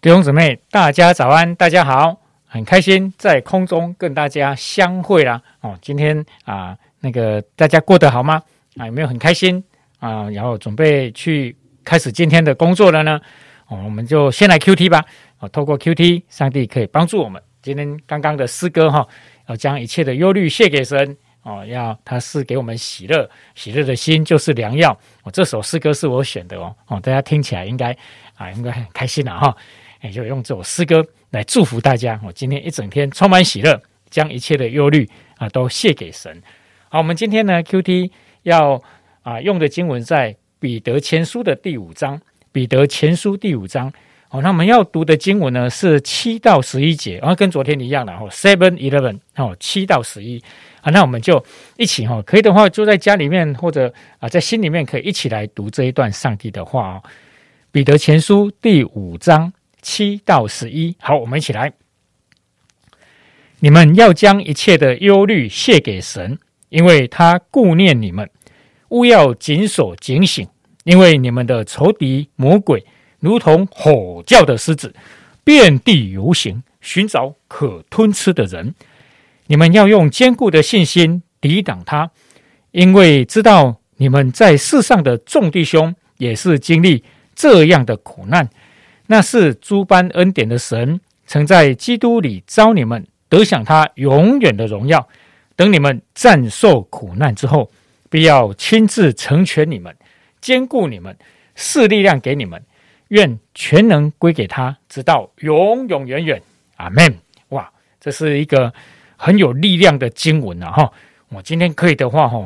弟兄姊妹，大家早安，大家好，很开心在空中跟大家相会啦。哦，今天啊，那个大家过得好吗？啊，有没有很开心啊？然后准备去开始今天的工作了呢？哦，我们就先来 Q T 吧。哦，透过 Q T，上帝可以帮助我们。今天刚刚的诗歌哈，要将一切的忧虑卸给神。哦，要他是给我们喜乐，喜乐的心就是良药。哦，这首诗歌是我选的哦。哦，大家听起来应该啊，应该很开心了哈。也就用这首诗歌来祝福大家。我今天一整天充满喜乐，将一切的忧虑啊都卸给神。好，我们今天呢，Q T 要啊用的经文在彼得前书的第五章。彼得前书第五章，哦，那我们要读的经文呢是七到十一节，然后跟昨天一样的哦，seven eleven 哦，七到十一啊，那我们就一起哈，可以的话就在家里面或者啊在心里面可以一起来读这一段上帝的话哦。彼得前书第五章。七到十一，好，我们一起来。你们要将一切的忧虑卸给神，因为他顾念你们。勿要谨守警醒，因为你们的仇敌魔鬼如同吼叫的狮子，遍地游行，寻找可吞吃的人。你们要用坚固的信心抵挡他，因为知道你们在世上的众弟兄也是经历这样的苦难。那是诸般恩典的神，曾在基督里招你们，得享他永远的荣耀。等你们战受苦难之后，必要亲自成全你们，兼顾你们，赐力量给你们。愿全能归给他，直到永永远远。阿门。哇，这是一个很有力量的经文啊！哈，我今天可以的话，哈。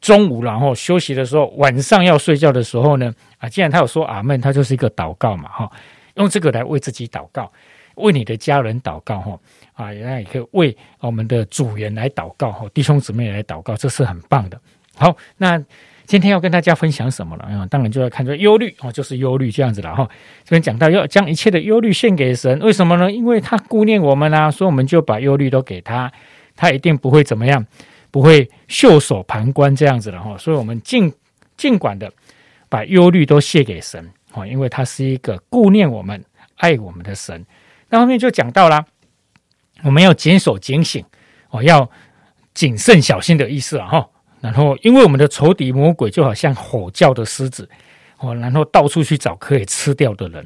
中午然后休息的时候，晚上要睡觉的时候呢，啊，既然他有说阿门，他就是一个祷告嘛，哈，用这个来为自己祷告，为你的家人祷告，哈，啊，那也可以为我们的主人来祷告，哈，弟兄姊妹来祷告，这是很棒的。好，那今天要跟大家分享什么了？啊，当然就要看出忧虑，哦，就是忧虑这样子了，哈。这边讲到要将一切的忧虑献给神，为什么呢？因为他顾念我们啊，所以我们就把忧虑都给他，他一定不会怎么样。不会袖手旁观这样子的哈，所以我们尽尽管的把忧虑都卸给神哦，因为他是一个顾念我们、爱我们的神。那后面就讲到了，我们要谨守警醒哦，要谨慎小心的意思啊哈。然后，因为我们的仇敌魔鬼就好像吼叫的狮子哦，然后到处去找可以吃掉的人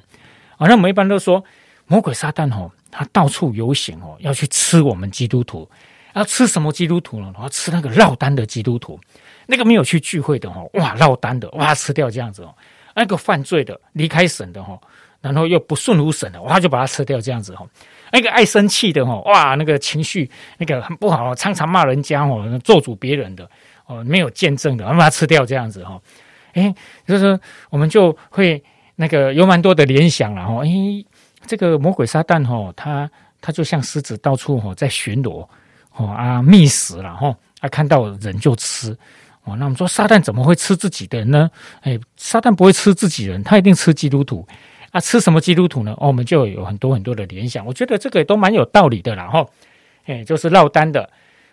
啊。那我们一般都说魔鬼撒旦哦，他到处游行哦，要去吃我们基督徒。要吃什么基督徒呢？我要吃那个落单的基督徒，那个没有去聚会的哈，哇，落单的哇，吃掉这样子哦。那个犯罪的离开神的哈，然后又不顺服神的，哇，就把它吃掉这样子哈。那个爱生气的哈，哇，那个情绪那个很不好，常常骂人家哦，做主别人的哦，没有见证的，把它吃掉这样子哈。哎，就是我们就会那个有蛮多的联想了哈。哎，这个魔鬼撒旦哈，他他就像狮子到处哈在巡逻。哦啊，觅食了哈，啊看到人就吃，哦，那我们说撒旦怎么会吃自己的呢？哎，撒旦不会吃自己人，他一定吃基督徒啊，吃什么基督徒呢？哦，我们就有很多很多的联想，我觉得这个也都蛮有道理的啦哈，哎，就是落单的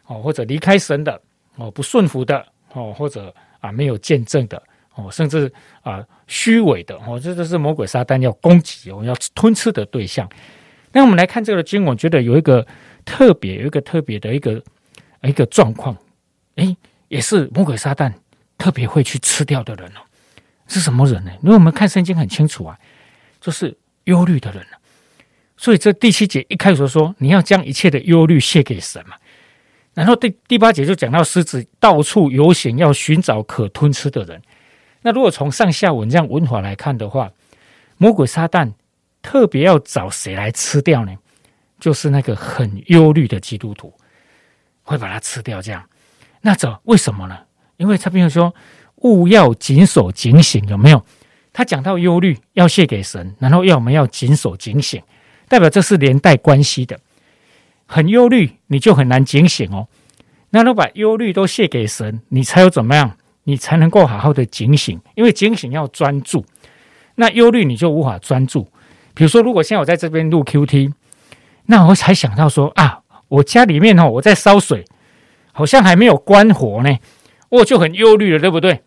哦，或者离开神的哦，不顺服的哦，或者啊没有见证的哦，甚至啊虚伪的哦，这都是魔鬼撒旦要攻击哦，要吞吃的对象。那我们来看这个经，我觉得有一个。特别有一个特别的一个一个状况，哎，也是魔鬼撒旦特别会去吃掉的人哦，是什么人呢？因为我们看圣经很清楚啊，就是忧虑的人所以这第七节一开始说，你要将一切的忧虑卸给神嘛。然后第第八节就讲到狮子到处游行，要寻找可吞吃的人。那如果从上下文这样文法来看的话，魔鬼撒旦特别要找谁来吃掉呢？就是那个很忧虑的基督徒，会把它吃掉。这样，那这为什么呢？因为他比如说，勿要谨守警醒，有没有？他讲到忧虑要卸给神，然后要我们要谨守警醒，代表这是连带关系的。很忧虑，你就很难警醒哦。那都把忧虑都卸给神，你才有怎么样？你才能够好好的警醒，因为警醒要专注。那忧虑你就无法专注。比如说，如果现在我在这边录 Q T，那我才想到说啊，我家里面哦，我在烧水，好像还没有关火呢，我就很忧虑了，对不对？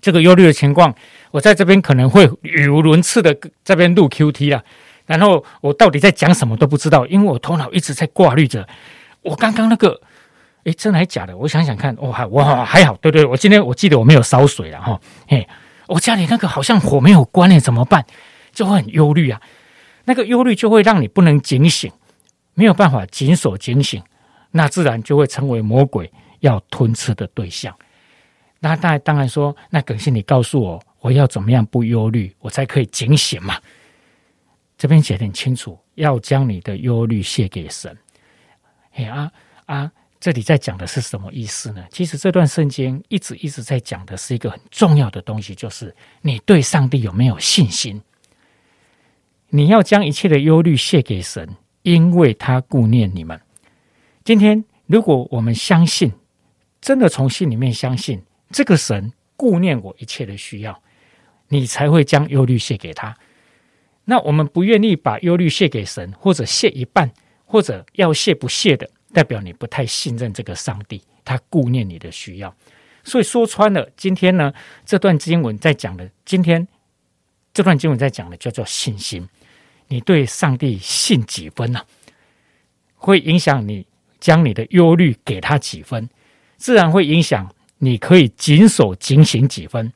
这个忧虑的情况，我在这边可能会语无伦次的这边录 Q T 了，然后我到底在讲什么都不知道，因为我头脑一直在挂虑着我刚刚那个，诶，真的还假的？我想想看，哦，还我还好，对对，我今天我记得我没有烧水了哈，嘿。我家里那个好像火没有关呢，怎么办？就会很忧虑啊。那个忧虑就会让你不能警醒，没有办法紧锁警醒，那自然就会成为魔鬼要吞吃的对象。那当然，当然说，那耿信，你告诉我，我要怎么样不忧虑，我才可以警醒嘛？这边写的很清楚，要将你的忧虑卸给神。哎啊啊！这里在讲的是什么意思呢？其实这段圣经一直一直在讲的是一个很重要的东西，就是你对上帝有没有信心。你要将一切的忧虑卸给神，因为他顾念你们。今天，如果我们相信，真的从心里面相信这个神顾念我一切的需要，你才会将忧虑卸给他。那我们不愿意把忧虑卸给神，或者卸一半，或者要卸不卸的。代表你不太信任这个上帝，他顾念你的需要，所以说穿了，今天呢这段经文在讲的，今天这段经文在讲的叫做信心。你对上帝信几分呢？会影响你将你的忧虑给他几分，自然会影响你可以谨守警醒几分，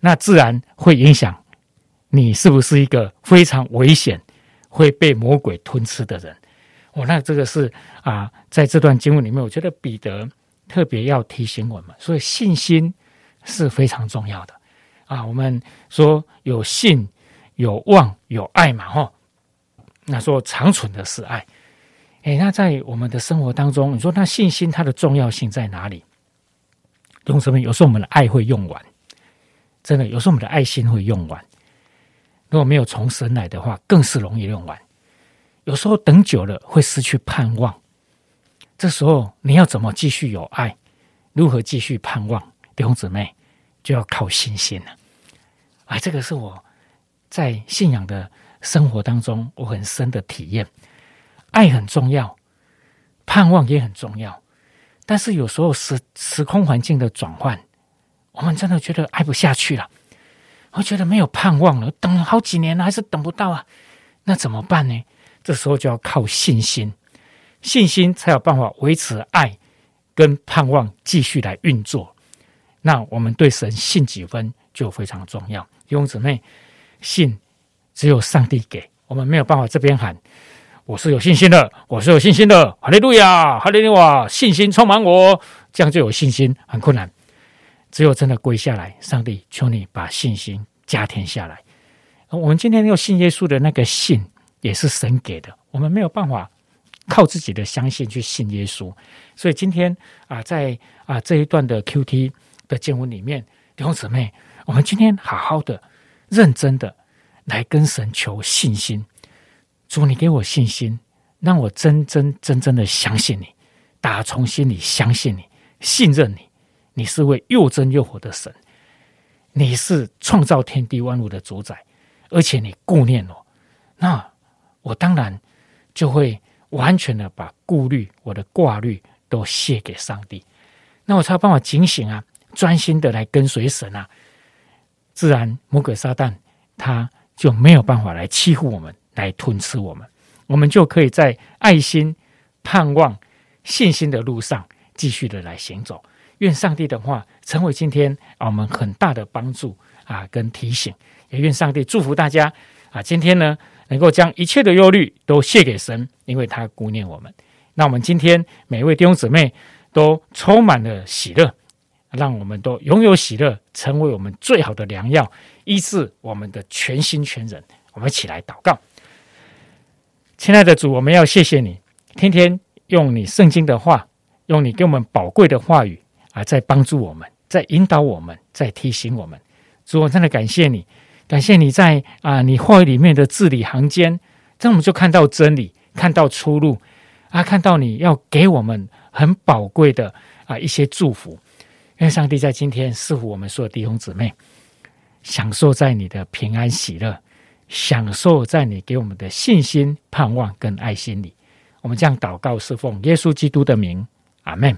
那自然会影响你是不是一个非常危险会被魔鬼吞吃的人。哦，那这个是啊，在这段经文里面，我觉得彼得特别要提醒我们，所以信心是非常重要的啊。我们说有信、有望、有爱嘛，哈。那说长存的是爱，哎，那在我们的生活当中，你说那信心它的重要性在哪里？同什么？有时候我们的爱会用完，真的，有时候我们的爱心会用完。如果没有从神来的话，更是容易用完。有时候等久了会失去盼望，这时候你要怎么继续有爱？如何继续盼望？弟兄姊妹就要靠信心了。啊，这个是我在信仰的生活当中我很深的体验。爱很重要，盼望也很重要，但是有时候时时空环境的转换，我们真的觉得爱不下去了，我觉得没有盼望了，等了好几年了还是等不到啊，那怎么办呢？这时候就要靠信心，信心才有办法维持爱跟盼望继续来运作。那我们对神信几分就非常重要。弟兄姊妹，信只有上帝给我们，没有办法这边喊我是有信心的，我是有信心的，哈利路亚，哈利路亚，信心充满我，这样就有信心，很困难。只有真的跪下来，上帝求你把信心加添下来。我们今天要信耶稣的那个信。也是神给的，我们没有办法靠自己的相信去信耶稣，所以今天啊，在啊这一段的 Q T 的经文里面，弟兄姊妹，我们今天好好的、认真的来跟神求信心。主，你给我信心，让我真真真正的相信你，打从心里相信你，信任你。你是位又真又活的神，你是创造天地万物的主宰，而且你顾念我，那。我当然就会完全的把顾虑、我的挂虑都卸给上帝，那我才有办法警醒啊，专心的来跟随神啊。自然魔鬼撒旦他就没有办法来欺负我们，来吞吃我们，我们就可以在爱心、盼望、信心的路上继续的来行走。愿上帝的话成为今天我们很大的帮助啊跟提醒，也愿上帝祝福大家啊，今天呢。能够将一切的忧虑都卸给神，因为他顾念我们。那我们今天每位弟兄姊妹都充满了喜乐，让我们都拥有喜乐，成为我们最好的良药，医治我们的全心全人。我们一起来祷告，亲爱的主，我们要谢谢你，天天用你圣经的话，用你给我们宝贵的话语啊，在帮助我们，在引导我们，在提醒我们。主，我真的感谢你。感谢你在啊，你话语里面的字里行间，这样我们就看到真理，看到出路啊，看到你要给我们很宝贵的啊一些祝福。愿上帝在今天赐福我们所有弟兄姊妹，享受在你的平安喜乐，享受在你给我们的信心、盼望跟爱心里。我们这样祷告，是奉耶稣基督的名，阿门。